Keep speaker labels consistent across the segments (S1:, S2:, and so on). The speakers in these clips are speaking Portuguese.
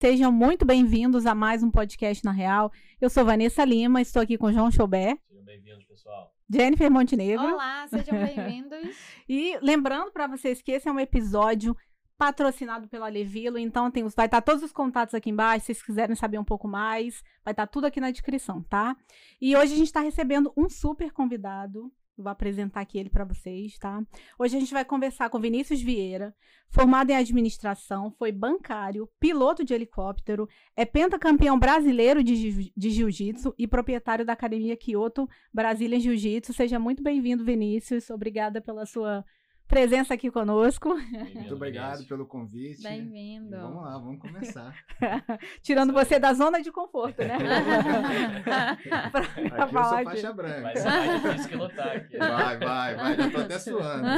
S1: Sejam muito bem-vindos a mais um podcast na Real. Eu sou Vanessa Lima, estou aqui com João Choubert.
S2: Sejam bem-vindos, pessoal.
S1: Jennifer Montenegro.
S3: Olá, sejam bem-vindos.
S1: e lembrando para vocês que esse é um episódio patrocinado pela Levilo, então tem, vai estar todos os contatos aqui embaixo, se vocês quiserem saber um pouco mais, vai estar tudo aqui na descrição, tá? E hoje a gente está recebendo um super convidado, vou apresentar aqui ele para vocês, tá? Hoje a gente vai conversar com Vinícius Vieira, formado em administração, foi bancário, piloto de helicóptero, é pentacampeão brasileiro de, de jiu-jitsu e proprietário da academia Kyoto Brasília Jiu-Jitsu. Seja muito bem-vindo, Vinícius. Obrigada pela sua presença aqui conosco.
S4: Muito obrigado pelo convite.
S3: Bem-vindo.
S4: Vamos lá, vamos começar.
S1: Tirando você da zona de conforto, né?
S4: pra, aqui falar eu sou faixa branca.
S2: Vai ser mais difícil que lutar aqui.
S4: Vai, vai, vai. Já tô até suando.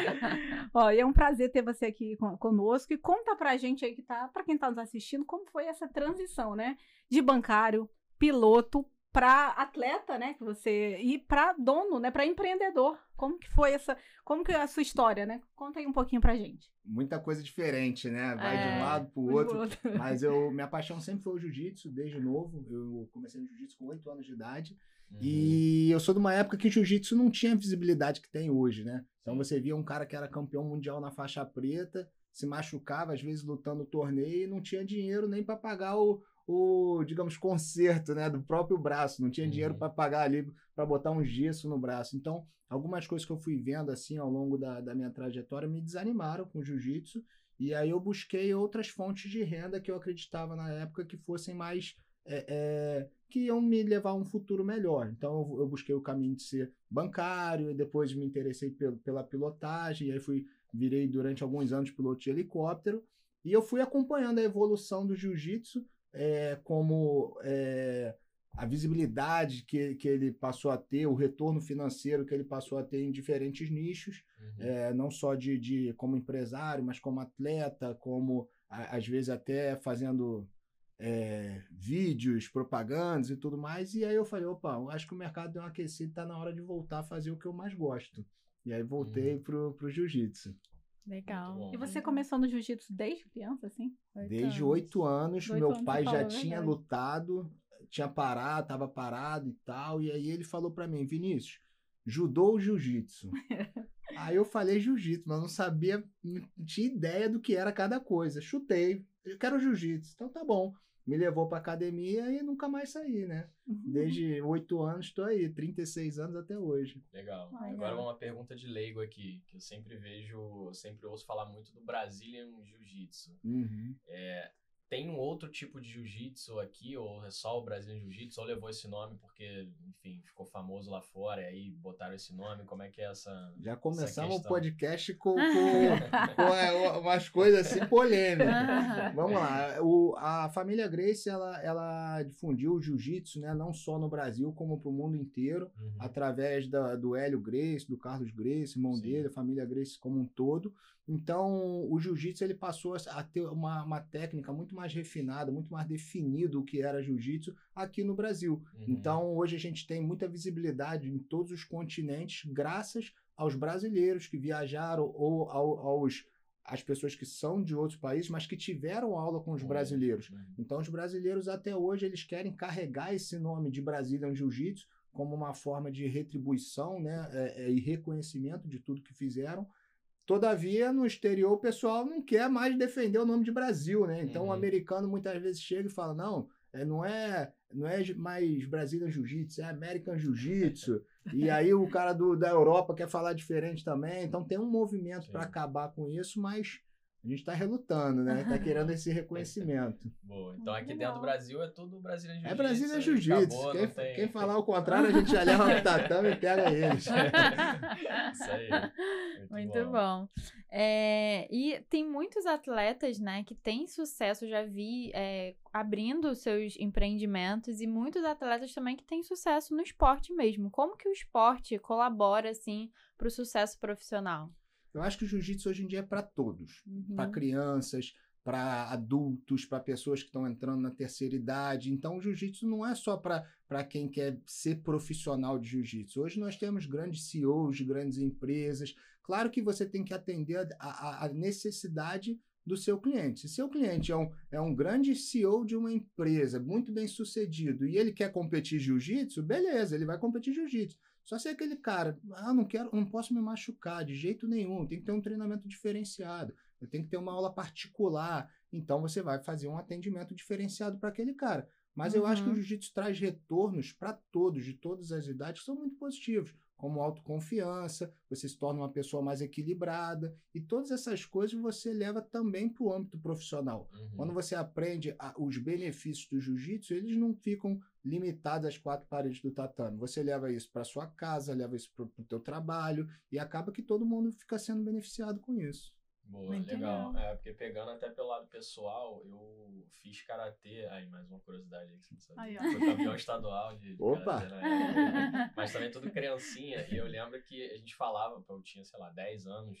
S1: Ó, e é um prazer ter você aqui conosco. E conta pra gente aí que tá, pra quem tá nos assistindo, como foi essa transição, né? De bancário, piloto, para atleta, né, que você e para dono, né, para empreendedor. Como que foi essa, como que é a sua história, né? Conta aí um pouquinho pra gente.
S4: Muita coisa diferente, né? Vai é, de um lado pro outro. outro. Mas eu, minha paixão sempre foi o jiu-jitsu desde novo. Eu comecei no jiu-jitsu com 8 anos de idade. Uhum. E eu sou de uma época que o jiu-jitsu não tinha a visibilidade que tem hoje, né? Então você via um cara que era campeão mundial na faixa preta, se machucava às vezes lutando no torneio e não tinha dinheiro nem para pagar o, o, digamos, conserto, né, do próprio braço. Não tinha uhum. dinheiro para pagar ali para botar um gesso no braço. Então, algumas coisas que eu fui vendo assim ao longo da, da minha trajetória me desanimaram com o jiu-jitsu. E aí eu busquei outras fontes de renda que eu acreditava na época que fossem mais é, é, que iam me levar a um futuro melhor. Então eu, eu, busquei o caminho de ser bancário e depois me interessei pelo, pela pilotagem e aí fui virei durante alguns anos piloto de helicóptero e eu fui acompanhando a evolução do jiu-jitsu é, como é, a visibilidade que, que ele passou a ter, o retorno financeiro que ele passou a ter em diferentes nichos, uhum. é, não só de, de como empresário, mas como atleta, como a, às vezes até fazendo é, vídeos, propagandas e tudo mais. E aí eu falei, opa, acho que o mercado deu uma aquecida, está na hora de voltar a fazer o que eu mais gosto. E aí voltei uhum. pro, pro jiu-jitsu.
S3: Legal.
S1: E você começou no jiu-jitsu desde criança, assim?
S4: desde oito anos. Oito meu anos pai já tinha verdade. lutado, tinha parado, estava parado e tal. E aí ele falou para mim, Vinícius, judô ou jiu-jitsu? aí eu falei jiu-jitsu, mas não sabia, não tinha ideia do que era cada coisa. Chutei, eu quero jiu-jitsu. Então tá bom me levou para academia e nunca mais saí, né? Uhum. Desde oito anos estou aí, 36 anos até hoje.
S2: Legal. Agora uma pergunta de leigo aqui, que eu sempre vejo, eu sempre ouço falar muito do Brazilian Jiu-Jitsu.
S4: Uhum.
S2: É, tem um outro tipo de jiu-jitsu aqui, ou é só o Brasil Jiu-Jitsu, ou levou esse nome porque, enfim, ficou famoso lá fora, e aí botaram esse nome? Como é que é essa.
S4: Já começamos o podcast com, com, com é, umas coisas assim polêmicas. Vamos lá. O, a família Grace, ela, ela difundiu o jiu-jitsu, né, não só no Brasil, como para o mundo inteiro, uhum. através da, do Hélio Grace, do Carlos Grace, irmão Sim. dele, a família Grace como um todo. Então, o jiu-jitsu ele passou a ter uma, uma técnica muito mais refinada, muito mais definido o que era jiu-jitsu aqui no Brasil. Uhum. Então, hoje a gente tem muita visibilidade em todos os continentes, graças aos brasileiros que viajaram ou ao, aos as pessoas que são de outros países, mas que tiveram aula com os uhum. brasileiros. Uhum. Então, os brasileiros até hoje eles querem carregar esse nome de Brazilian Jiu-Jitsu como uma forma de retribuição né, é, é, e reconhecimento de tudo que fizeram Todavia, no exterior, o pessoal não quer mais defender o nome de Brasil, né? Então, uhum. o americano muitas vezes chega e fala: não, é, não é não é mais Brazilian Jiu-Jitsu, é American Jiu-Jitsu. e aí o cara do, da Europa quer falar diferente também. Então, tem um movimento para acabar com isso, mas a gente está relutando, né? Está querendo esse reconhecimento.
S2: Boa. Então aqui dentro do Brasil é tudo brasileiro
S4: Jiu-Jitsu. É Brasília Jiu-Jitsu. Quem, tem... quem, falar o contrário, a gente já leva o tatame e pega eles.
S2: Isso aí.
S3: Muito, Muito bom. bom. É, e tem muitos atletas, né, que têm sucesso. Já vi é, abrindo seus empreendimentos e muitos atletas também que têm sucesso no esporte mesmo. Como que o esporte colabora assim para o sucesso profissional?
S4: Eu acho que o jiu-jitsu hoje em dia é para todos, uhum. para crianças, para adultos, para pessoas que estão entrando na terceira idade. Então, o jiu-jitsu não é só para quem quer ser profissional de jiu-jitsu. Hoje nós temos grandes CEOs de grandes empresas. Claro que você tem que atender a, a, a necessidade do seu cliente. Se seu cliente é um, é um grande CEO de uma empresa, muito bem sucedido, e ele quer competir jiu-jitsu, beleza, ele vai competir jiu-jitsu. Só se é aquele cara, ah, não quero, não posso me machucar de jeito nenhum, tem que ter um treinamento diferenciado, eu tenho que ter uma aula particular. Então você vai fazer um atendimento diferenciado para aquele cara. Mas uhum. eu acho que o uhum. jiu-jitsu traz retornos para todos, de todas as idades, que são muito positivos como autoconfiança, você se torna uma pessoa mais equilibrada, e todas essas coisas você leva também para o âmbito profissional. Uhum. Quando você aprende a, os benefícios do jiu-jitsu, eles não ficam limitados às quatro paredes do tatame. Você leva isso para sua casa, leva isso para o teu trabalho, e acaba que todo mundo fica sendo beneficiado com isso.
S2: Boa, Muito legal. legal. É, porque pegando até pelo lado pessoal, eu fiz karatê. Aí, mais uma curiosidade aí que você não sabia. Fui campeão estadual de, de
S4: Opa!
S2: Karatê, né? Mas também tudo criancinha. E eu lembro que a gente falava, eu tinha, sei lá, 10 anos.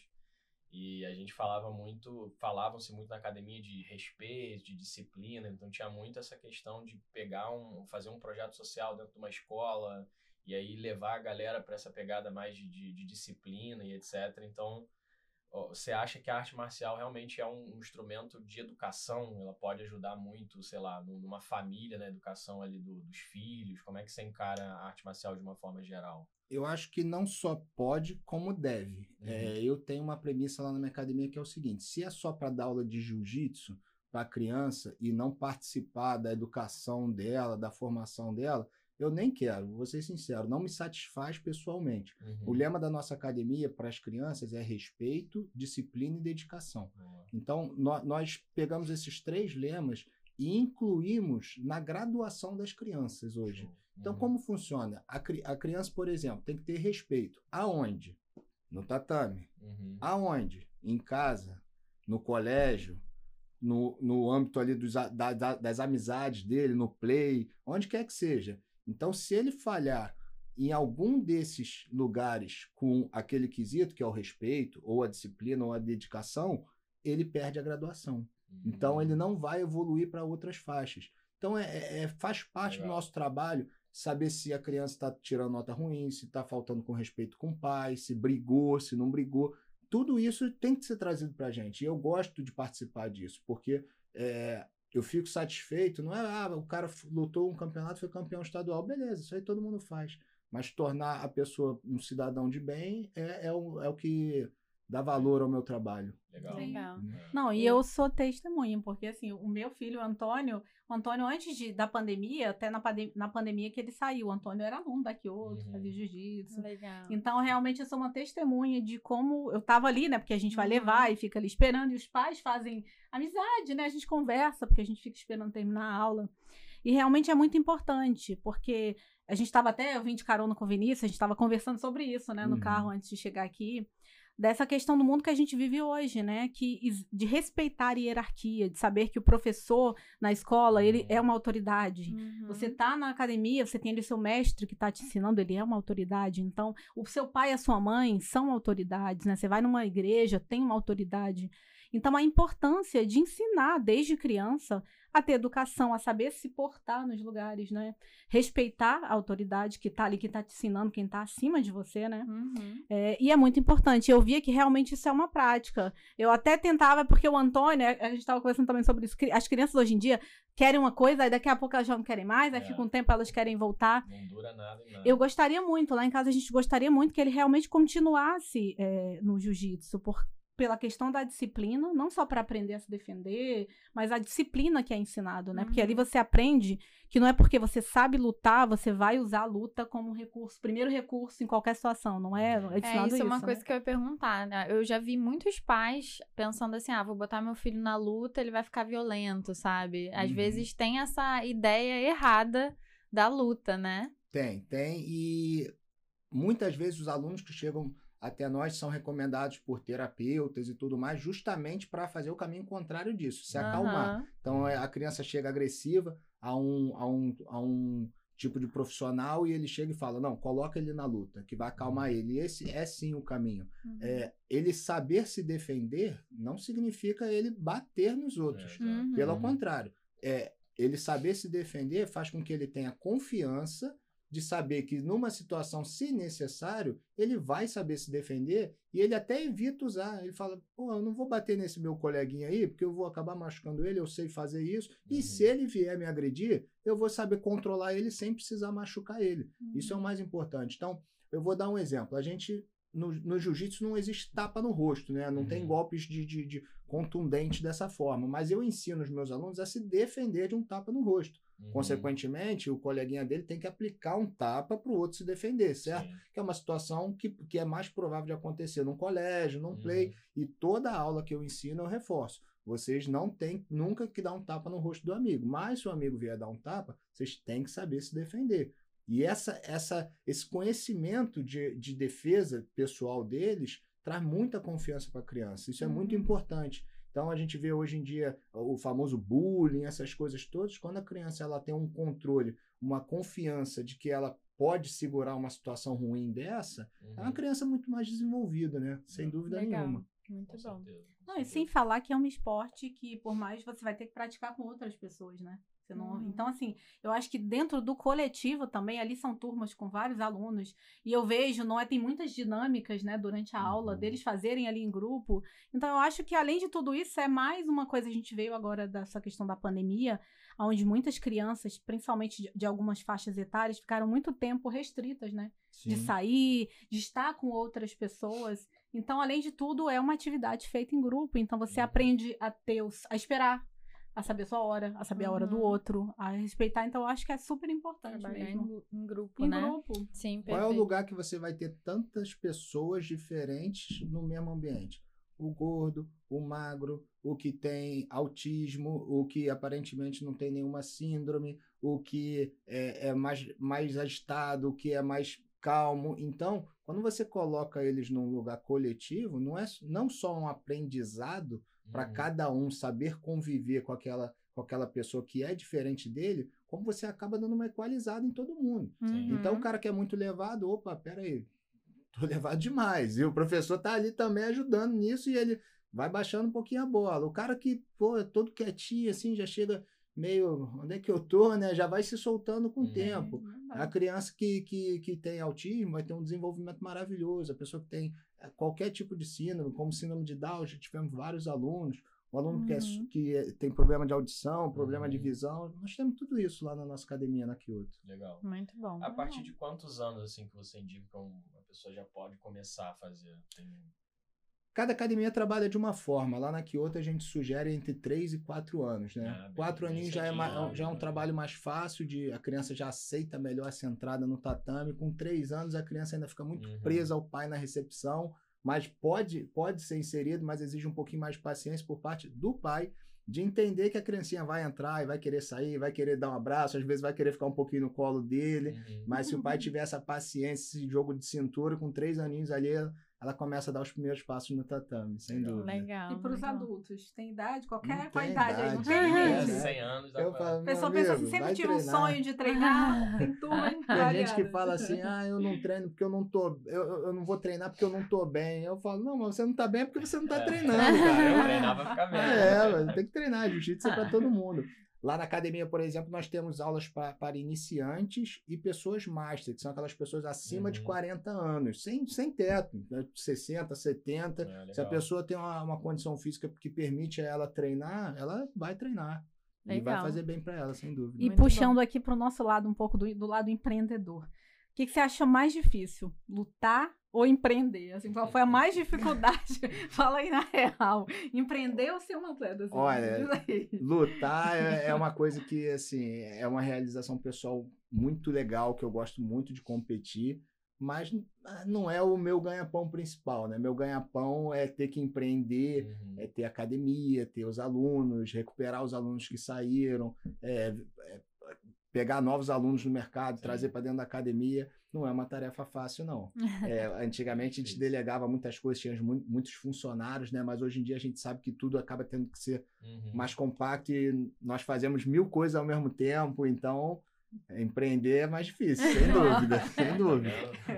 S2: E a gente falava muito, falavam-se muito na academia de respeito, de disciplina, então tinha muito essa questão de pegar um, fazer um projeto social dentro de uma escola e aí levar a galera para essa pegada mais de, de, de disciplina e etc. Então, você acha que a arte marcial realmente é um instrumento de educação? Ela pode ajudar muito, sei lá, numa família, na educação ali do, dos filhos? Como é que você encara a arte marcial de uma forma geral?
S4: Eu acho que não só pode, como deve. Uhum. É, eu tenho uma premissa lá na minha academia que é o seguinte: se é só para dar aula de jiu-jitsu para a criança e não participar da educação dela, da formação dela, eu nem quero, vou ser sincero, não me satisfaz pessoalmente. Uhum. O lema da nossa academia para as crianças é respeito, disciplina e dedicação. Uhum. Então, no, nós pegamos esses três lemas e incluímos na graduação das crianças hoje. Então, uhum. Então, como funciona? A, a, criança, por exemplo, tem que ter respeito. Aonde? No tatame. Uhum. Aonde? Em casa, no colégio, no, no âmbito ali dos, da, da, das amizades dele, no play, onde quer que seja. Então, se ele falhar em algum desses lugares com aquele quesito, que é o respeito, ou a disciplina, ou a dedicação, ele perde a graduação. Uhum. Então, ele não vai evoluir para outras faixas. Então, é, é, é faz parte Legal. do nosso trabalho saber se a criança está tirando nota ruim, se está faltando com respeito com o pai, se brigou, se não brigou. Tudo isso tem que ser trazido para a gente. E eu gosto de participar disso, porque é, eu fico satisfeito, não é, ah, o cara lutou um campeonato, foi campeão estadual, beleza, isso aí todo mundo faz. Mas tornar a pessoa um cidadão de bem é, é, o, é o que dá valor ao meu trabalho.
S2: Legal.
S1: Legal. Uhum. Não, e eu sou testemunha, porque assim, o meu filho, o Antônio, o Antônio, antes de, da pandemia, até na, na pandemia que ele saiu, o Antônio era aluno daqui outro, uhum. fazia jiu-jitsu.
S3: Legal.
S1: Então, realmente, eu sou uma testemunha de como eu tava ali, né? Porque a gente vai uhum. levar e fica ali esperando, e os pais fazem amizade, né? A gente conversa, porque a gente fica esperando terminar a aula. E realmente é muito importante, porque a gente estava até, eu vim de carona com o Vinícius, a gente estava conversando sobre isso, né, no uhum. carro antes de chegar aqui dessa questão do mundo que a gente vive hoje, né? Que, de respeitar a hierarquia, de saber que o professor na escola, ele é uma autoridade. Uhum. Você tá na academia, você tem ali o seu mestre que tá te ensinando, ele é uma autoridade. Então, o seu pai e a sua mãe são autoridades, né? Você vai numa igreja, tem uma autoridade. Então, a importância de ensinar desde criança a ter educação, a saber se portar nos lugares, né? Respeitar a autoridade que está ali, que está te ensinando, quem está acima de você, né? Uhum. É, e é muito importante. Eu via que realmente isso é uma prática. Eu até tentava, porque o Antônio, a gente estava conversando também sobre isso, as crianças hoje em dia querem uma coisa, aí daqui a pouco elas já não querem mais, aí é. fica um tempo elas querem voltar.
S2: Não dura nada, nada.
S1: Eu gostaria muito, lá em casa a gente gostaria muito que ele realmente continuasse é, no jiu-jitsu, porque pela questão da disciplina, não só para aprender a se defender, mas a disciplina que é ensinado, né? Uhum. Porque ali uhum. você aprende que não é porque você sabe lutar, você vai usar a luta como recurso, primeiro recurso em qualquer situação, não é?
S3: É, é isso, é uma coisa né? que eu ia perguntar, né? Eu já vi muitos pais pensando assim, ah, vou botar meu filho na luta, ele vai ficar violento, sabe? Às uhum. vezes tem essa ideia errada da luta, né?
S4: Tem, tem e muitas vezes os alunos que chegam até nós são recomendados por terapeutas e tudo mais, justamente para fazer o caminho contrário disso, se acalmar. Uhum. Então é, a criança chega agressiva a um, a, um, a um tipo de profissional e ele chega e fala: não, coloca ele na luta, que vai acalmar uhum. ele. E esse é sim o caminho. Uhum. É, ele saber se defender não significa ele bater nos outros. É, uhum. Pelo contrário, é, ele saber se defender faz com que ele tenha confiança de saber que numa situação, se necessário, ele vai saber se defender e ele até evita usar. Ele fala, pô, eu não vou bater nesse meu coleguinha aí, porque eu vou acabar machucando ele, eu sei fazer isso. Uhum. E se ele vier me agredir, eu vou saber controlar ele sem precisar machucar ele. Uhum. Isso é o mais importante. Então, eu vou dar um exemplo. A gente no, no jiu-jitsu não existe tapa no rosto, né? Não uhum. tem golpes de, de, de contundentes dessa forma. Mas eu ensino os meus alunos a se defender de um tapa no rosto. Uhum. Consequentemente, o coleguinha dele tem que aplicar um tapa para o outro se defender, certo? Sim. Que é uma situação que, que é mais provável de acontecer num colégio, num uhum. play. E toda aula que eu ensino eu reforço. Vocês não têm nunca que dar um tapa no rosto do amigo. Mas se o amigo vier dar um tapa, vocês têm que saber se defender. E essa, essa, esse conhecimento de, de defesa pessoal deles traz muita confiança para a criança. Isso é uhum. muito importante. Então a gente vê hoje em dia o famoso bullying, essas coisas todas, quando a criança ela tem um controle, uma confiança de que ela pode segurar uma situação ruim dessa, uhum. é uma uhum. criança muito mais desenvolvida, né? Sem dúvida
S3: Legal.
S4: nenhuma.
S3: Muito com bom.
S1: Certeza, Não, e sem falar que é um esporte que, por mais, você vai ter que praticar com outras pessoas, né? Não... Uhum. Então, assim, eu acho que dentro do coletivo também, ali são turmas com vários alunos, e eu vejo, não é, tem muitas dinâmicas, né, durante a uhum. aula, deles fazerem ali em grupo. Então, eu acho que além de tudo isso, é mais uma coisa, a gente veio agora dessa questão da pandemia, onde muitas crianças, principalmente de, de algumas faixas etárias, ficaram muito tempo restritas, né? Sim. De sair, de estar com outras pessoas. Então, além de tudo, é uma atividade feita em grupo. Então, você uhum. aprende a ter os, a esperar a saber a sua hora, a saber uhum. a hora do uhum. outro, a respeitar. Então, eu acho que é super importante Trabalhar mesmo.
S3: Em, em grupo,
S1: em
S3: né?
S1: grupo.
S3: Sim,
S4: perfeito. Qual é o lugar que você vai ter tantas pessoas diferentes no mesmo ambiente? O gordo, o magro, o que tem autismo, o que aparentemente não tem nenhuma síndrome, o que é, é mais, mais agitado, o que é mais calmo. Então, quando você coloca eles num lugar coletivo, não é não só um aprendizado, para uhum. cada um saber conviver com aquela, com aquela pessoa que é diferente dele, como você acaba dando uma equalizada em todo mundo. Uhum. Então, o cara que é muito levado, opa, peraí, tô levado demais. E o professor tá ali também ajudando nisso e ele vai baixando um pouquinho a bola. O cara que, pô, é todo quietinho, assim, já chega meio, onde é que eu tô, né? Já vai se soltando com o uhum. tempo. A criança que, que, que tem autismo vai ter um desenvolvimento maravilhoso. A pessoa que tem é, qualquer tipo de síndrome, como síndrome de Down, já tivemos vários alunos. O aluno uhum. que, é, uhum. que é, tem problema de audição, problema uhum. de visão, nós temos tudo isso lá na nossa academia na Kyoto.
S2: Legal.
S3: Muito bom.
S2: A partir de quantos anos assim que você indica que uma pessoa já pode começar a fazer? Tem...
S4: Cada academia trabalha de uma forma. Lá na Kyoto a gente sugere entre 3 e 4 anos, né? Ah, 4 aninhos já é, mais, já é um trabalho mais fácil, de a criança já aceita melhor essa entrada no tatame. Com 3 anos a criança ainda fica muito uhum. presa ao pai na recepção mas pode, pode ser inserido, mas exige um pouquinho mais de paciência por parte do pai de entender que a criancinha vai entrar e vai querer sair, vai querer dar um abraço, às vezes vai querer ficar um pouquinho no colo dele, uhum. mas se o pai tiver essa paciência, esse jogo de cintura, com três aninhos ali, ela começa a dar os primeiros passos no tatame, sem dúvida.
S3: Legal.
S1: E para
S3: os
S1: adultos, tem idade? Qualquer com a idade,
S2: aí,
S1: não tem limite.
S2: 100 anos.
S4: Eu falo,
S1: a pessoa pensa assim, sempre tive um sonho de treinar, tem
S4: Tem gente que fala assim, ah, eu não treino porque eu não tô, eu, eu não vou treinar porque eu não tô bem. Eu falo, não, mas você não tá bem porque você não tá é. treinando, cara.
S2: Eu treinava pra ficar bem.
S4: É, tem que treinar, jiu-jitsu é pra todo mundo. Lá na academia, por exemplo, nós temos aulas pra, para iniciantes e pessoas master, que são aquelas pessoas acima uhum. de 40 anos, sem, sem teto, né? 60, 70. É, Se a pessoa tem uma, uma condição física que permite ela treinar, ela vai treinar. Legal. E vai fazer bem para ela, sem dúvida.
S1: E Muito puxando bom. aqui para o nosso lado, um pouco do, do lado empreendedor. O que, que você acha mais difícil? Lutar ou empreender? Assim, qual foi a mais dificuldade? Fala aí na real. Empreender ou ser um atleta? Assim,
S4: Olha, lutar é, é, uma coisa que, assim, é uma realização pessoal muito legal, que eu gosto muito de competir, mas não é o meu ganha-pão principal, né? Meu ganha-pão é ter que empreender, uhum. é ter academia, ter os alunos, recuperar os alunos que saíram, é, é pegar novos alunos no mercado, Sim. trazer para dentro da academia, não é uma tarefa fácil, não. É, antigamente a gente delegava muitas coisas, tínhamos muitos funcionários, né? Mas hoje em dia a gente sabe que tudo acaba tendo que ser uhum. mais compacto e nós fazemos mil coisas ao mesmo tempo, então empreender é mais difícil, sem dúvida, sem dúvida.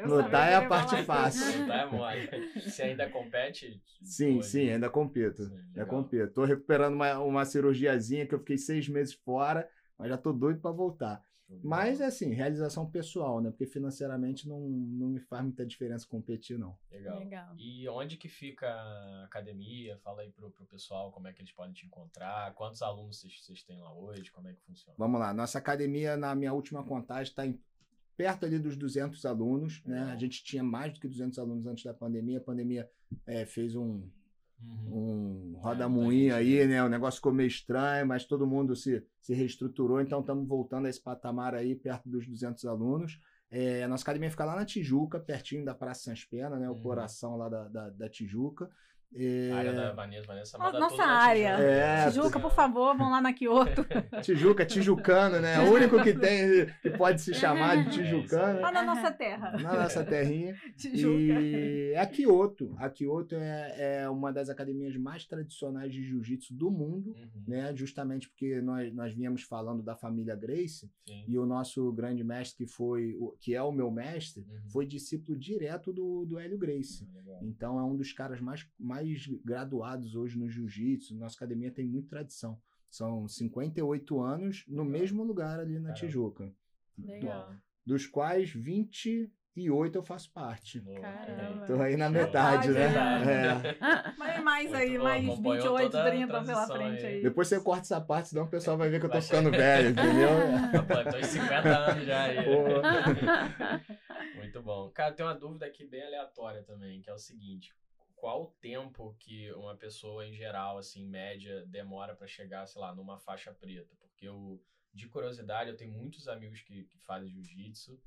S4: Lutar é a parte fácil.
S2: Lutar é mole. Você ainda compete?
S4: Sim, hoje? sim, ainda compito. Sim, ainda compito. Tô recuperando uma, uma cirurgiazinha que eu fiquei seis meses fora mas já tô doido para voltar. Mas, assim, realização pessoal, né? Porque financeiramente não, não me faz muita diferença competir, não.
S2: Legal. Legal. E onde que fica a academia? Fala aí pro, pro pessoal como é que eles podem te encontrar. Quantos alunos vocês, têm lá hoje? Como é que funciona?
S4: Vamos lá. Nossa academia, na minha última contagem, está perto ali dos 200 alunos, né? A gente tinha mais do que 200 alunos antes da pandemia. A pandemia é, fez um, Uhum. Um roda-moinho é, aí, né? O negócio ficou meio estranho, mas todo mundo se, se reestruturou, então estamos voltando a esse patamar aí, perto dos 200 alunos. É, a nossa academia fica lá na Tijuca, pertinho da Praça Sans Pena, né? O uhum. coração lá da, da, da Tijuca.
S2: É... A área da Vanessa, Vanessa
S1: manda Nossa área. É, Tijuca, por favor, vão lá na Kyoto.
S4: Tijuca, tijucano, né? O único que tem, que pode se chamar de é, tijucano.
S1: Lá na nossa terra.
S4: Na nossa terrinha. Tijuca. E é a Kyoto. A Kyoto é, é uma das academias mais tradicionais de jiu-jitsu do mundo, uhum. né? Justamente porque nós, nós viemos falando da família Grace Sim. e o nosso grande mestre, que foi, que é o meu mestre, uhum. foi discípulo direto do, do Hélio Grace. Uhum, então é um dos caras mais, mais mais graduados hoje no jiu-jitsu. Nossa academia tem muita tradição. São 58 anos no Legal. mesmo lugar ali na Caramba. Tijuca.
S3: Legal.
S4: Dos quais 28 eu faço parte.
S3: Caramba.
S4: Tô aí na metade, né?
S1: É. Mas mais aí, mais 28, 30 pela frente aí.
S4: Depois você corta essa parte, senão o pessoal vai ver que eu tô ficando velho, entendeu?
S2: Pô, tô em 50 anos já aí. Muito bom. Cara, tem uma dúvida aqui bem aleatória também, que é o seguinte qual o tempo que uma pessoa em geral, assim, média, demora para chegar, sei lá, numa faixa preta? Porque eu, de curiosidade, eu tenho muitos amigos que, que fazem jiu-jitsu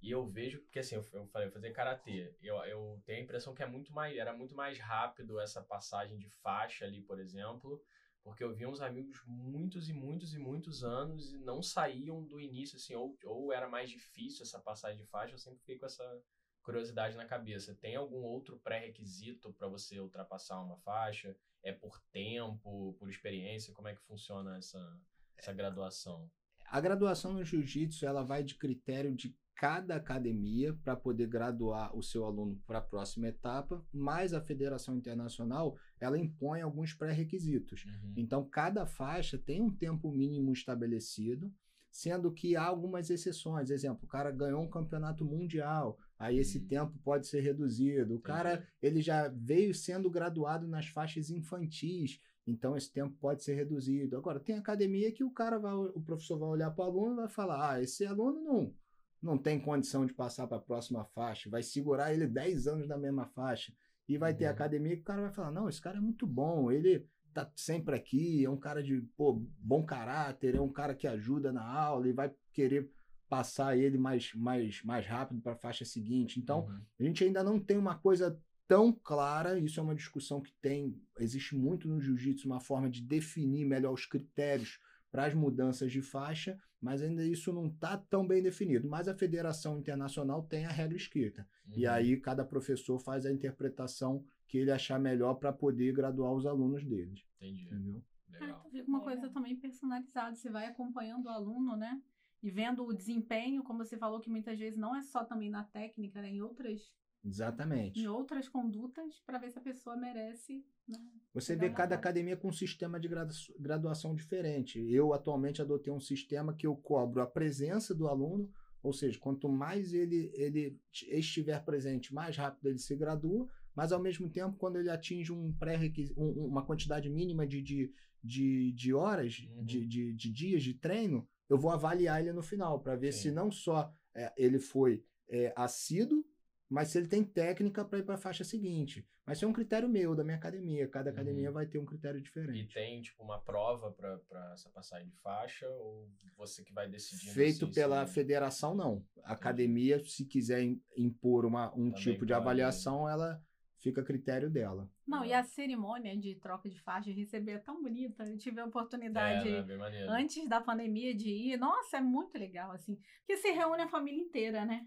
S2: e eu vejo, porque assim, eu, eu falei, fazer karatê, eu, eu tenho a impressão que é muito mais, era muito mais rápido essa passagem de faixa ali, por exemplo, porque eu vi uns amigos muitos e muitos e muitos anos e não saíam do início, assim, ou, ou era mais difícil essa passagem de faixa, eu sempre fiquei com essa curiosidade na cabeça. Tem algum outro pré-requisito para você ultrapassar uma faixa? É por tempo, por experiência? Como é que funciona essa, essa graduação?
S4: A graduação no jiu-jitsu ela vai de critério de cada academia para poder graduar o seu aluno para a próxima etapa, mas a Federação Internacional ela impõe alguns pré-requisitos. Uhum. Então, cada faixa tem um tempo mínimo estabelecido, sendo que há algumas exceções. Exemplo, o cara ganhou um campeonato mundial, aí esse uhum. tempo pode ser reduzido. O cara ele já veio sendo graduado nas faixas infantis, então esse tempo pode ser reduzido. Agora, tem academia que o cara vai, o professor vai olhar para o aluno e vai falar: ah, esse aluno não, não tem condição de passar para a próxima faixa, vai segurar ele 10 anos na mesma faixa. E vai uhum. ter academia que o cara vai falar: não, esse cara é muito bom, ele tá sempre aqui, é um cara de pô, bom caráter, é um cara que ajuda na aula e vai querer passar ele mais, mais, mais rápido para a faixa seguinte. Então, uhum. a gente ainda não tem uma coisa tão clara, isso é uma discussão que tem, existe muito no jiu-jitsu uma forma de definir melhor os critérios para as mudanças de faixa, mas ainda isso não está tão bem definido. Mas a Federação Internacional tem a regra escrita. Uhum. E aí cada professor faz a interpretação que ele achar melhor para poder graduar os alunos deles.
S2: Entendi.
S4: Entendeu?
S1: Legal. É, fica uma coisa também personalizada. Você vai acompanhando o aluno, né? E vendo o desempenho, como você falou, que muitas vezes não é só também na técnica, né? Em outras.
S4: Exatamente.
S1: Em outras condutas, para ver se a pessoa merece. Né?
S4: Você vê cada academia com um sistema de graduação diferente. Eu atualmente adotei um sistema que eu cobro a presença do aluno, ou seja, quanto mais ele, ele estiver presente, mais rápido ele se gradua, mas ao mesmo tempo, quando ele atinge um pré um, uma quantidade mínima de, de, de, de horas, uhum. de, de, de, dias de treino, eu vou avaliar ele no final, para ver Sim. se não só é, ele foi é, assíduo, mas se ele tem técnica para ir para a faixa seguinte. Mas isso é um critério meu, da minha academia. Cada academia uhum. vai ter um critério diferente.
S2: E tem, tipo, uma prova para essa passagem de faixa? Ou você que vai decidir?
S4: Feito assim, pela se... federação, não. A academia, se quiser impor uma, um Também tipo de avaliação, ela fica a critério dela.
S1: Não, e a cerimônia de troca de faixa receber é tão bonita. Eu tive a oportunidade
S2: é, né?
S1: antes da pandemia de ir. Nossa, é muito legal, assim. Porque se reúne a família inteira, né?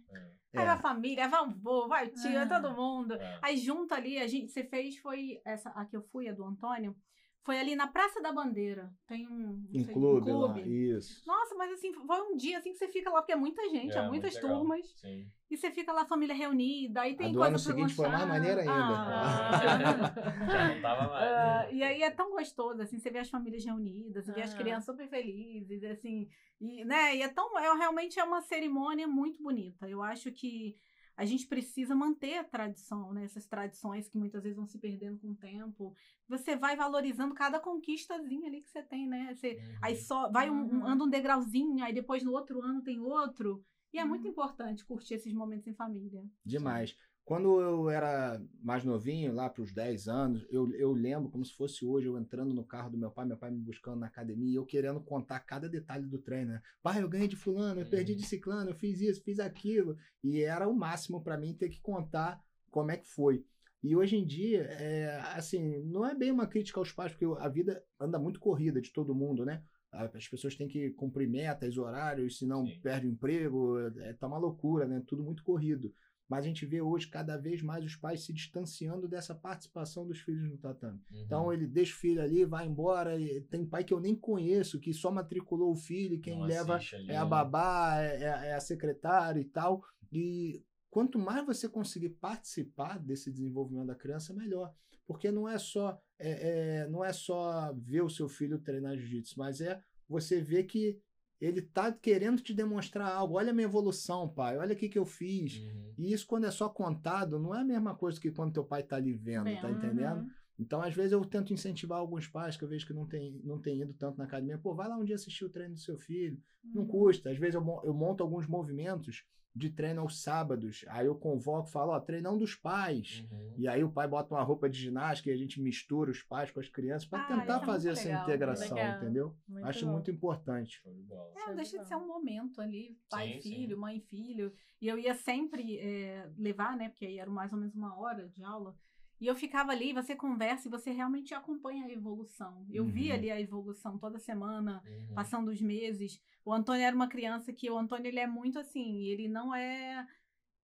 S1: É. Aí é. a família, vai o vô, vai o tio, é. todo mundo. É. Aí junto ali, a gente, você fez, foi essa, a que eu fui, a do Antônio, Foi ali na Praça da Bandeira. Tem um,
S4: um,
S1: sei,
S4: clube,
S1: um
S4: lá, isso.
S1: Nossa, mas assim, foi um dia assim que você fica lá, porque é muita gente, é, é muitas turmas.
S2: Sim.
S1: E você fica lá, família reunida, aí tem
S4: a do
S1: coisa
S4: ano seguinte foi mais maneira ainda.
S2: Ah. Já não tava mais.
S1: Uh, e aí é tão gostoso, assim, você vê as famílias reunidas, você vê as
S3: Ah.
S1: crianças super felizes, assim, e, né, e é tão, é, realmente é uma cerimônia muito bonita. Eu acho que a gente precisa manter a tradição, né, essas tradições que muitas vezes vão se perdendo com o tempo. Você vai valorizando cada conquistazinha ali que você tem, né, você,
S2: Uhum.
S1: aí só vai um, um-
S3: Uhum.
S1: anda um degrauzinho, aí depois no outro ano tem outro, e é muito
S3: Uhum.
S1: importante curtir esses momentos em família.
S4: Demais. Quando eu era mais novinho, lá para os 10 anos, eu, eu lembro como se fosse hoje, eu entrando no carro do meu pai, meu pai me buscando na academia, e eu querendo contar cada detalhe do treino. Né? Pai, eu ganhei de fulano, eu perdi de ciclano, eu fiz isso, fiz aquilo. E era o máximo para mim ter que contar como é que foi. E hoje em dia, é, assim, não é bem uma crítica aos pais, porque a vida anda muito corrida de todo mundo, né? As pessoas têm que cumprir metas, horários, senão
S2: Sim.
S4: perde o emprego, é, tá uma loucura, né? Tudo muito corrido. Mas a gente vê hoje cada vez mais os pais se distanciando dessa participação dos filhos no tatame.
S2: Uhum.
S4: Então ele deixa o filho ali, vai embora. Tem pai que eu nem conheço, que só matriculou o filho, quem
S2: Não
S4: leva
S2: ali,
S4: é a
S2: né?
S4: babá, é, é- é a secretária e tal. E quanto mais você conseguir participar desse desenvolvimento da criança, melhor. Porque não é só é- é, não é só ver o seu filho treinar jiu-jitsu, mas é você ver que ele tá querendo te demonstrar algo. Olha a minha evolução, pai. Olha o que, que eu fiz.
S2: Uhum.
S4: E isso, quando é só contado, não é a mesma coisa que quando teu pai tá ali vendo, tá
S1: Vendo,
S4: entendendo?
S3: Uhum.
S4: Então, às vezes, eu tento incentivar alguns pais que eu vejo que não tem, não tem ido tanto na academia. Pô, vai lá um dia assistir o treino do seu filho. Não
S3: Uhum.
S4: custa. Às vezes, eu, eu monto alguns movimentos de treino aos sábados. Aí eu convoco e falo, ó, treinão dos pais.
S2: Uhum.
S4: E aí o pai bota uma roupa de ginástica e a gente mistura os pais com as crianças para
S1: Ah,
S4: tentar
S1: é
S4: fazer essa
S1: legal,
S4: integração,
S3: legal.
S4: entendeu?
S3: Muito
S4: Acho
S3: bom.
S4: muito importante.
S1: É, não
S3: de
S1: deixa de ser um momento ali, pai
S2: Sim,
S1: e filho,
S2: sim.
S1: mãe e filho. E eu ia sempre é, levar, né? Porque aí era mais ou menos uma hora de aula. E eu ficava ali, você conversa e você realmente acompanha a evolução. Eu vi
S4: Uhum.
S1: ali a evolução toda semana,
S2: Uhum.
S1: passando os meses. O Antônio era uma criança que o Antônio ele é muito assim, ele não é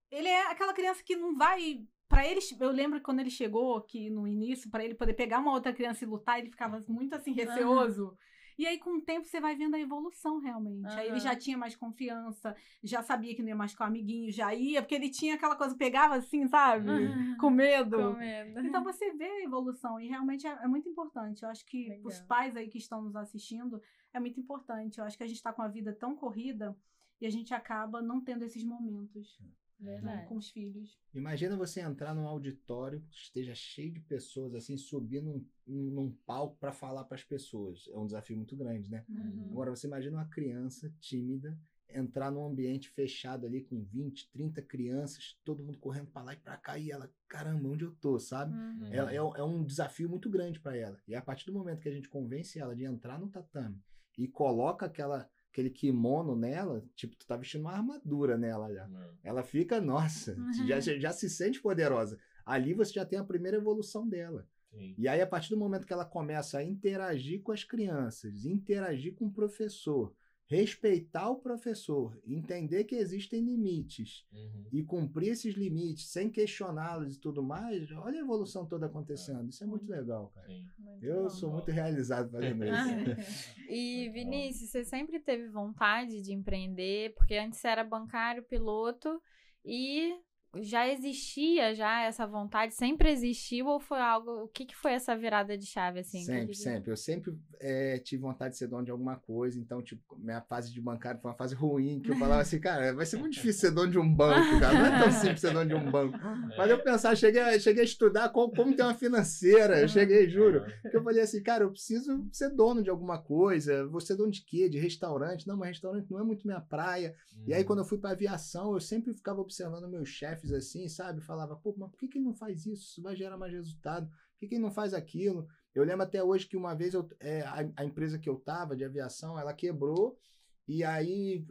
S1: ele é aquela criança que não vai Pra ele, eu lembro que quando ele chegou aqui no início, pra ele poder pegar uma outra criança e lutar, ele ficava muito assim receoso. E aí, com o tempo, você vai vendo a evolução realmente. Aí ele já tinha mais confiança, já sabia que não ia mais com o amiguinho, já ia, porque ele tinha aquela coisa, pegava assim, sabe? Com medo.
S3: Com medo.
S1: Então você vê a evolução e realmente é, é muito importante. Eu acho que
S3: Legal.
S1: os pais aí que estão nos assistindo é muito importante. Eu acho que a gente está com a vida tão corrida e a gente acaba não tendo esses momentos né,
S3: Verdade.
S1: com os filhos.
S4: Imagina você entrar num auditório que esteja cheio de pessoas, assim, subir num, num palco para falar para as pessoas. É um desafio muito grande, né?
S3: Uhum.
S4: Agora, você imagina uma criança tímida entrar num ambiente fechado ali com 20, 30 crianças, todo mundo correndo para lá e para cá, e ela, caramba, onde eu tô, sabe?
S3: Uhum.
S4: É, é, é um desafio muito grande para ela. E a partir do momento que a gente convence ela de entrar no tatame e coloca aquela, aquele kimono nela, tipo, tu tá vestindo uma armadura nela já.
S2: Uhum.
S4: Ela fica, nossa, já, já se sente poderosa. Ali você já tem a primeira evolução dela.
S2: Sim.
S4: E aí, a partir do momento que ela começa a interagir com as crianças, interagir com o professor, respeitar o professor, entender que existem limites
S2: Uhum.
S4: e cumprir esses limites sem questioná-los e tudo mais, olha a evolução toda acontecendo. Isso é muito legal, cara.
S2: Sim.
S3: Muito
S4: Eu
S3: bom.
S4: sou muito realizado fazendo isso.
S3: E
S2: Muito bom.
S3: Vinícius, você sempre teve vontade de empreender, porque antes você era bancário, piloto, e já existia já essa vontade, sempre existiu, ou foi algo, o que, que foi essa virada de chave, assim?
S4: Sempre,
S3: que-
S4: sempre. Eu sempre eh, tive vontade de ser dono de alguma coisa. Então, tipo, minha fase de bancário foi uma fase ruim, que eu falava assim, cara, vai ser muito difícil ser dono de um banco, cara. Não é tão simples ser dono de um banco. Mas eu pensava, cheguei, a- cheguei a estudar como, como ter uma financeira. Eu cheguei, juro. Porque eu falei assim, cara, eu preciso ser dono de alguma coisa. Vou ser dono de quê? De restaurante? Não, mas restaurante não é muito minha praia. E aí, quando eu fui pra aviação, eu sempre ficava observando meus chefes assim, sabe? Falava, pô, mas por que, que ele não faz isso? Isso vai gerar mais resultado. Por que, que ele não faz aquilo? Eu lembro até hoje que uma vez eu, é, a, a empresa que eu tava, de aviação, ela quebrou. E aí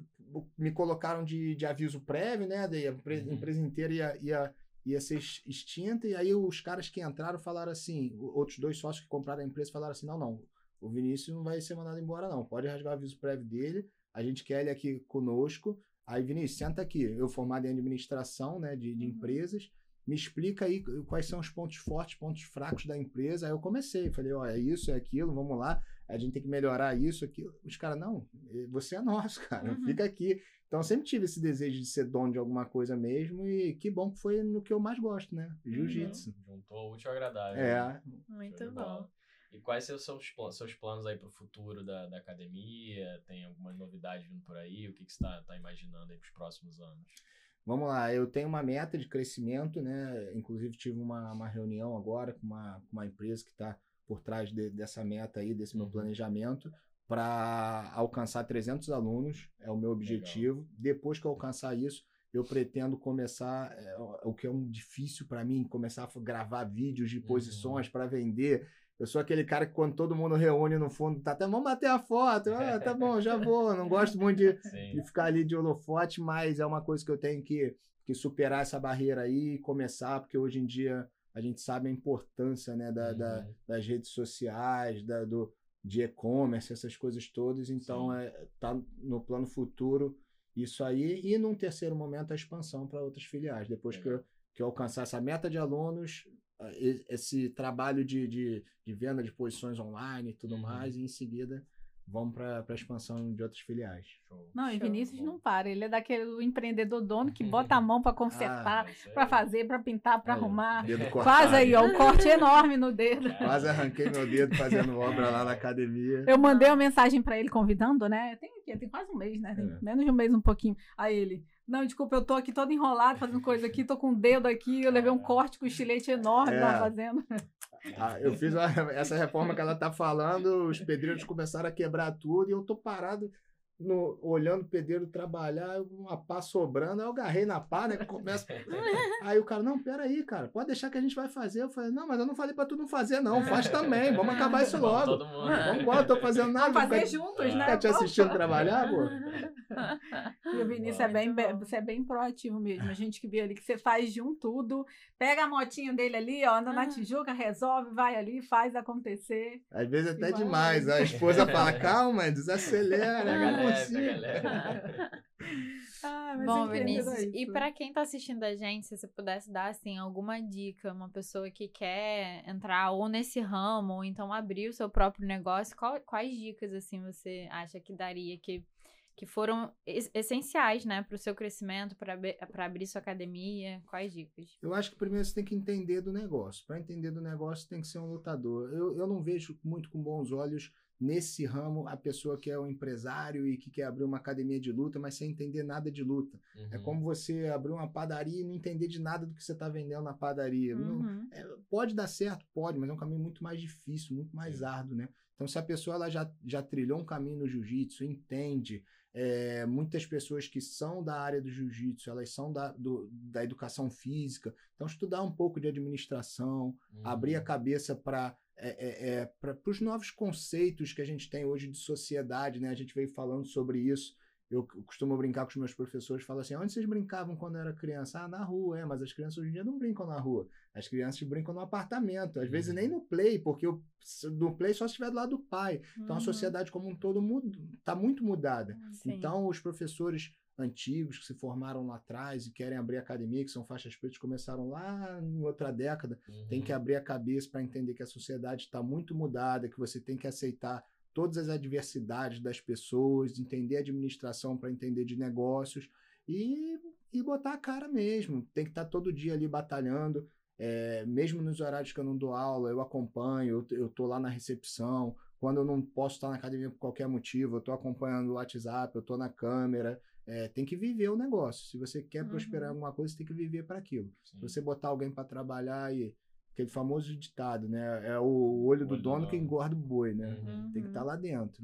S4: me colocaram de, de aviso prévio, né? Daí a empresa, a
S2: Uhum.
S4: empresa inteira ia, ia, ia ser ex- extinta. E aí os caras que entraram falaram assim: outros dois sócios que compraram a empresa falaram assim: não, não, o Vinícius não vai ser mandado embora, não. Pode rasgar o aviso prévio dele. A gente quer ele aqui conosco. Aí, Vinícius, senta aqui. Eu formado em administração né, de, de
S3: Uhum.
S4: empresas. me explica aí quais são os pontos fortes, pontos fracos da empresa. Aí eu comecei, falei, ó, é isso, é aquilo, vamos lá, a gente tem que melhorar isso, aquilo. Os caras, não, você é nosso, cara, uhum. fica aqui. Então eu sempre tive esse desejo de ser dono de alguma coisa mesmo e que bom que foi no que eu mais gosto, né? Uhum. Jiu-jitsu.
S2: Uhum. Juntou útil ao agradável.
S4: É.
S2: Né?
S3: Muito bom.
S2: E quais são os seus, seus planos aí para o futuro da, da academia? Tem alguma novidade vindo por aí? O que, que você está tá imaginando aí para os próximos anos?
S4: Vamos lá, eu tenho uma meta de crescimento, né? Inclusive tive uma, uma reunião agora com uma, com uma empresa que está por trás de, dessa meta aí, desse meu uhum. planejamento, para alcançar 300 alunos, é o meu objetivo. Legal. Depois que eu alcançar isso, eu pretendo começar, é, o que é um difícil para mim, começar a gravar vídeos de uhum. posições uhum. para vender. Eu sou aquele cara que quando todo mundo reúne no fundo, tá até, vamos bater a foto, ah, tá bom, já vou. Não gosto muito de, de, ficar ali de holofote, mas é uma coisa que eu tenho que, que superar essa barreira aí e começar, porque hoje em dia a gente sabe a importância né, da, uhum. da das redes sociais, da, do, de e-commerce, essas coisas todas. Então, é, tá no plano futuro isso aí. E num terceiro momento, a expansão para outras filiais. Depois que eu, que eu alcançar essa meta de alunos, esse trabalho de, de, de, venda de posições online e tudo uhum. mais, e em seguida vamos para a expansão de outras filiais.
S1: Show. Não, e Vinícius Show. não para, ele é daquele empreendedor dono que bota a mão para consertar, ah, para fazer, para pintar, para arrumar. Quase aí, ó, um corte enorme no dedo.
S4: Quase arranquei meu dedo fazendo obra lá na academia.
S1: Eu mandei uma mensagem para ele convidando, né? Tem, tem quase um mês, né? Tem é. menos de um mês, um pouquinho. Aí ele, não, desculpa, eu tô aqui todo enrolado fazendo coisa aqui, tô com o um dedo aqui, eu levei um corte com estilete enorme é. lá fazendo.
S4: Ah, eu fiz essa reforma que ela tá falando, os pedreiros começaram a quebrar tudo e eu tô parado no, olhando o pedreiro trabalhar, uma pá sobrando, aí eu agarrei na pá, né? Começa. Aí o cara, não, peraí, cara, pode deixar que a gente vai fazer. Eu falei, não, mas eu não falei pra tu não fazer, não. Faz também, vamos acabar isso logo. Vamos embora, tô fazendo nada.
S1: Vamos fazer juntos, né?
S4: Tá te assistindo trabalhar, pô?
S1: E o Vinícius é bem, você é bem proativo mesmo. A gente que vê ali que você faz de um tudo, pega a motinha dele ali, ó, anda na. Tijuca, resolve, vai ali, faz acontecer.
S4: Às vezes até demais. A esposa fala, calma, desacelera galera.
S3: ah, Bom, Vinícius, e para quem tá assistindo a gente, se você pudesse dar assim alguma dica, uma pessoa que quer entrar ou nesse ramo, ou então abrir o seu próprio negócio, qual, quais dicas assim você acha que daria que que foram essenciais, né, para o seu crescimento, para abrir sua academia? Quais dicas?
S4: Eu acho que primeiro você tem que entender do negócio. Para entender do negócio, tem que ser um lutador. Eu, eu não vejo muito com bons olhos nesse ramo a pessoa que é um empresário e que quer abrir uma academia de luta, mas sem entender nada de luta. É uhum. É como você abrir uma padaria e não entender de nada do que você está vendendo na padaria. Uhum. Não, é, pode dar certo, pode, mas é um caminho muito mais difícil, muito mais Sim. árduo, né? Então, se a pessoa ela já, já trilhou um caminho no jiu-jitsu, entende, é, muitas pessoas que são da área do jiu-jitsu, elas são da, do, da educação física, então estudar um pouco de administração, abrir a uhum. cabeça para é, é, é para os novos conceitos que a gente tem hoje de sociedade, né? A gente veio falando sobre isso. Eu costumo brincar com os meus professores, falo assim, onde vocês brincavam quando era criança? Ah, na rua, é, mas as crianças hoje em dia não brincam na rua. As crianças brincam no apartamento, às vezes nem uhum. no play, porque o, no play só se estiver do lado do pai. Então uhum. a sociedade como um todo está muito mudada. Sim. Então os professores antigos que se formaram lá atrás e querem abrir academia, que são faixas pretas, começaram lá em outra década, uhum. tem que uhum. abrir a cabeça para entender que a sociedade está muito mudada, que você tem que aceitar todas as adversidades das pessoas, entender administração para entender de negócios e, e botar a cara mesmo. Tem que estar tá todo dia ali batalhando. É, mesmo nos horários que eu não dou aula, eu acompanho, eu, eu tô lá na recepção. Quando eu não posso estar na academia por qualquer motivo, eu estou acompanhando o WhatsApp, eu estou na câmera. É, tem que viver o negócio. Se você quer uhum. prosperar em alguma coisa, você tem que viver para aquilo. Sim. Se você botar alguém para trabalhar e aquele famoso ditado, né? É o olho do olho dono do que engorda o boi, né? Uhum. Tem que estar tá lá dentro.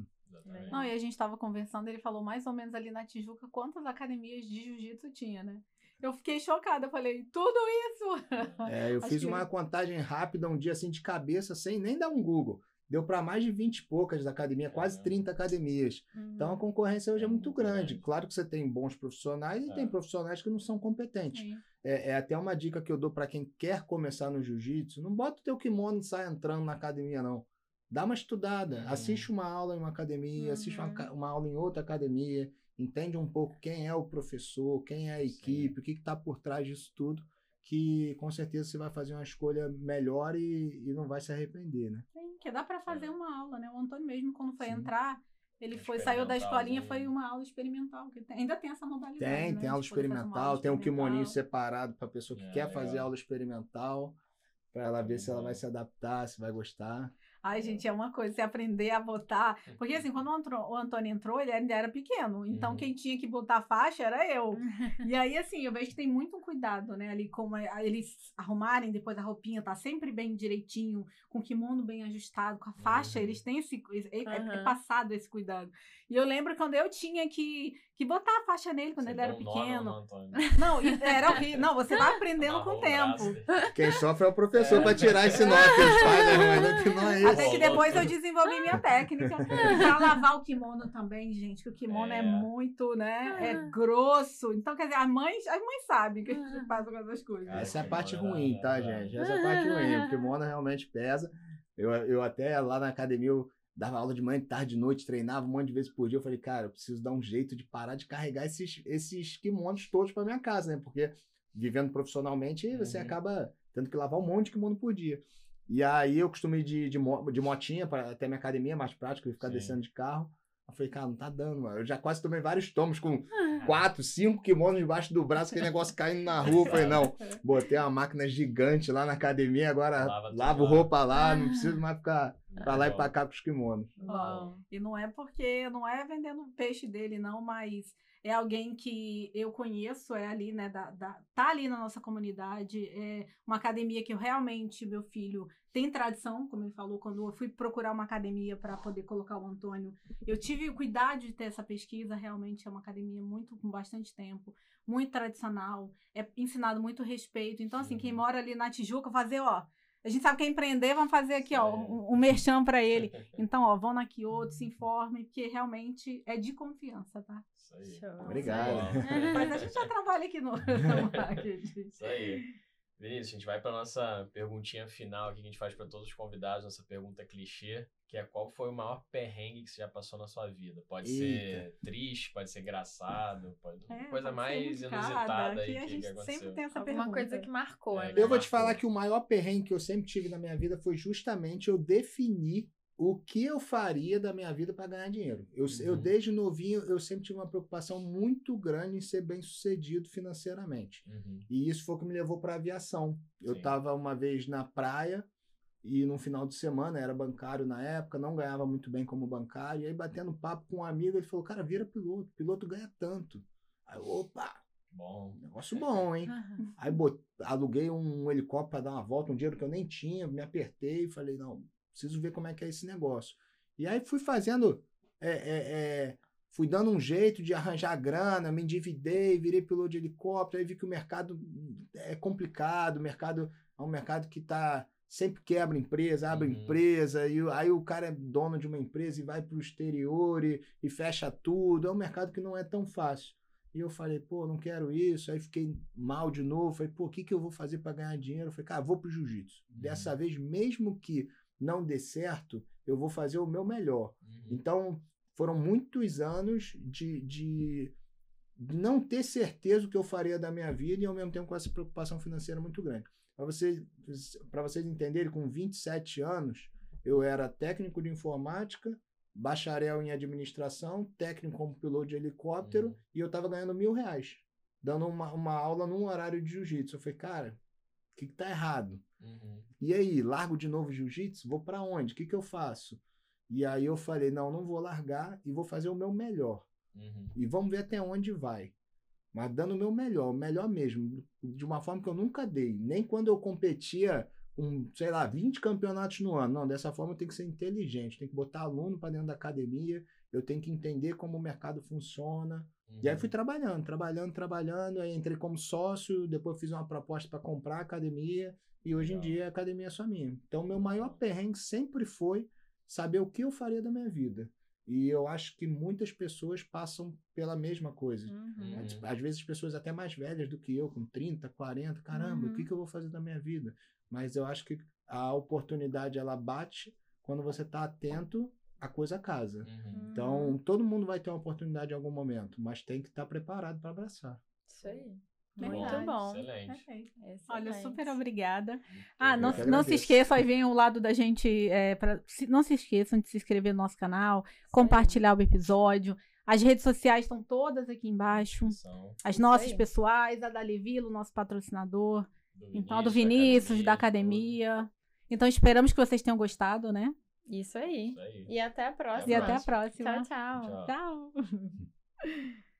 S1: Não, e a gente estava conversando, ele falou mais ou menos ali na Tijuca quantas academias de jiu-jitsu tinha, né? Eu fiquei chocada, eu falei, tudo isso!
S4: É, eu fiz que... uma contagem rápida um dia assim de cabeça, sem nem dar um Google deu para mais de 20 e poucas da academia, quase 30 academias. Uhum. Então a concorrência hoje é, é muito, muito grande. grande. Claro que você tem bons profissionais e é. tem profissionais que não são competentes. É, é, até uma dica que eu dou para quem quer começar no jiu-jitsu: não bota o teu kimono e sai entrando na academia, não. Dá uma estudada, uhum. assiste uma aula em uma academia, uhum. assiste uma, uhum. uma, aula em outra academia, entende um pouco quem é o professor, quem é a equipe, Sim. o que está por trás disso tudo que com certeza você vai fazer uma escolha melhor e, e não vai se arrepender, né?
S1: Sim, que dá para fazer uma aula, né? O Antônio mesmo, quando foi Sim. entrar, ele foi, saiu da escolinha, foi uma aula experimental. Que tem, ainda tem essa modalidade.
S4: Tem,
S1: né?
S4: tem aula experimental, aula tem um kimoninho separado para pessoa que é, quer legal. fazer aula experimental, para ela ver se ela vai se adaptar, se vai gostar.
S1: Ai, gente, é uma coisa, você aprender a botar. Porque assim, quando o Antônio entrou, ele ainda era pequeno. Então, uhum. quem tinha que botar a faixa era eu. e aí, assim, eu vejo que tem muito cuidado, né? Ali, como eles arrumarem depois a roupinha, tá sempre bem direitinho, com o kimono bem ajustado, com a faixa, uhum. eles têm esse. É, uhum. é, passado esse cuidado. E eu lembro quando eu tinha que, que botar a faixa nele quando você ele era pequeno. Não, era horrível. Não, você vai aprendendo com o tempo.
S4: Quem sofre é o professor é. para tirar esse nó que os pais né?
S1: que não é isso. Até que depois eu desenvolvi minha técnica. pra lavar o kimono também, gente, que o kimono é, é muito, né? É ah. grosso. Então, quer dizer, as mães, as mães sabem que a gente passa com essas coisas.
S4: Essa é a parte ruim, tá, gente? Essa é a parte ruim. O kimono realmente pesa. Eu, eu até lá na academia, eu dava aula de manhã, de tarde, de noite, treinava um monte de vezes por dia. Eu falei, cara, eu preciso dar um jeito de parar de carregar esses, esses kimonos todos para minha casa, né? Porque vivendo profissionalmente, uhum. você acaba tendo que lavar um monte de kimono por dia. E aí eu costumo ir de, de, de motinha para até minha academia, mais prático, ficar Sim. descendo de carro. Eu falei, cara, não tá dando, mano. Eu já quase tomei vários tomos com quatro, cinco kimonos debaixo do braço, aquele negócio caindo na rua. Eu falei, não, botei uma máquina gigante lá na academia, agora lavo, lavo roupa lá, não preciso mais ficar pra lá e pra cá com os kimonos.
S1: Bom. E não é porque, não é vendendo peixe dele, não, mas é alguém que eu conheço, é ali, né, da, da, tá ali na nossa comunidade, é uma academia que eu realmente, meu filho, tem tradição, como ele falou, quando eu fui procurar uma academia para poder colocar o Antônio, eu tive o cuidado de ter essa pesquisa, realmente é uma academia muito, com bastante tempo, muito tradicional, é ensinado muito respeito, então assim, quem mora ali na Tijuca, fazer, ó, a gente sabe que é empreender, vamos fazer aqui, ó, um, um merchan para ele. Então, ó, vão na Kyoto, se informem, porque realmente é de confiança, tá?
S2: Isso aí.
S4: Show. Obrigado.
S1: Mas a gente já trabalha aqui no,
S2: marketing. Isso aí. Vinícius, a gente vai para nossa perguntinha final aqui que a gente faz para todos os convidados, nossa pergunta clichê, que é qual foi o maior perrengue que você já passou na sua vida? Pode Eita. ser triste, pode ser engraçado, pode é, coisa pode mais inusitada aí que, que, que aconteceu. Sempre
S3: tem essa Alguma pergunta. coisa que marcou, é,
S4: né? Eu vou te falar que o maior perrengue que eu sempre tive na minha vida foi justamente eu definir o que eu faria da minha vida para ganhar dinheiro. Eu, uhum. eu, desde novinho, eu sempre tive uma preocupação muito grande em ser bem sucedido financeiramente. Uhum. E isso foi o que me levou para a aviação. Eu estava uma vez na praia e no final de semana, era bancário na época, não ganhava muito bem como bancário. E aí, batendo papo com um amigo, ele falou: Cara, vira piloto, piloto ganha tanto. Aí, opa!
S2: Bom.
S4: Negócio bom, hein? Uhum. Aí bot... aluguei um helicóptero para dar uma volta, um dinheiro que eu nem tinha, me apertei e falei, não, preciso ver como é que é esse negócio. E aí fui fazendo, é, é, é, fui dando um jeito de arranjar grana, me endividei, virei piloto de helicóptero, aí vi que o mercado é complicado, o mercado é um mercado que está sempre quebra empresa, abre uhum. empresa, e aí o cara é dono de uma empresa e vai para o exterior e, e fecha tudo. É um mercado que não é tão fácil. E eu falei, pô, não quero isso. Aí fiquei mal de novo. Falei, pô, o que, que eu vou fazer para ganhar dinheiro? Eu falei, cara, vou pro jiu-jitsu. Uhum. Dessa vez, mesmo que não dê certo, eu vou fazer o meu melhor. Uhum. Então, foram muitos anos de, de não ter certeza do que eu faria da minha vida e ao mesmo tempo com essa preocupação financeira muito grande. Para vocês, vocês entenderem, com 27 anos, eu era técnico de informática, bacharel em administração, técnico como piloto de helicóptero uhum. e eu estava ganhando mil reais, dando uma, uma aula num horário de jiu-jitsu. Eu falei, cara, o que, está errado? Uhum. E aí, largo de novo jiu-jitsu? Vou para onde? O que, que eu faço? E aí eu falei, não, não vou largar e vou fazer o meu melhor. Uhum. E vamos ver até onde vai. Mas dando o meu melhor, o melhor mesmo, de uma forma que eu nunca dei. Nem quando eu competia um, sei lá, 20 campeonatos no ano. Não, dessa forma eu tenho que ser inteligente, tem que botar aluno para dentro da academia, eu tenho que entender como o mercado funciona. Uhum. E aí fui uhum. trabalhando, trabalhando, trabalhando, aí entrei como sócio, depois fiz uma proposta para comprar a academia e hoje Legal. em dia a academia é só minha. Então meu maior perrengue sempre foi saber o que eu faria da minha vida. E eu acho que muitas pessoas passam pela mesma coisa. Uhum. Às, às, vezes pessoas até mais velhas do que eu, com 30, 40, caramba, uhum. o que, uhum. que eu vou fazer da minha vida? Mas eu acho que a oportunidade ela bate quando você está atento a coisa casa. Uhum. Então, todo mundo vai ter uma oportunidade em algum momento, mas tem que estar tá preparado para abraçar.
S3: Isso aí. Muito bom.
S2: Excelente.
S1: Excelente. Olha, super obrigada.
S2: Muito
S1: Ah, não, não se esqueçam, aí vem o lado da gente. é, pra- se- não se esqueçam de se inscrever no nosso canal, compartilhar o episódio. As redes sociais estão todas aqui embaixo.
S2: São
S1: As nossas pessoais, a da Levilo, nosso patrocinador.
S2: do
S1: Então, a do
S2: Vinícius,
S1: Vinícius, da
S2: tudo.
S1: academia. Então, esperamos que vocês tenham gostado, né?
S3: Isso aí.
S2: Isso aí.
S3: E até a próxima.
S1: E até a próxima.
S3: Tchau, tchau.
S2: Tchau.
S1: Tchau.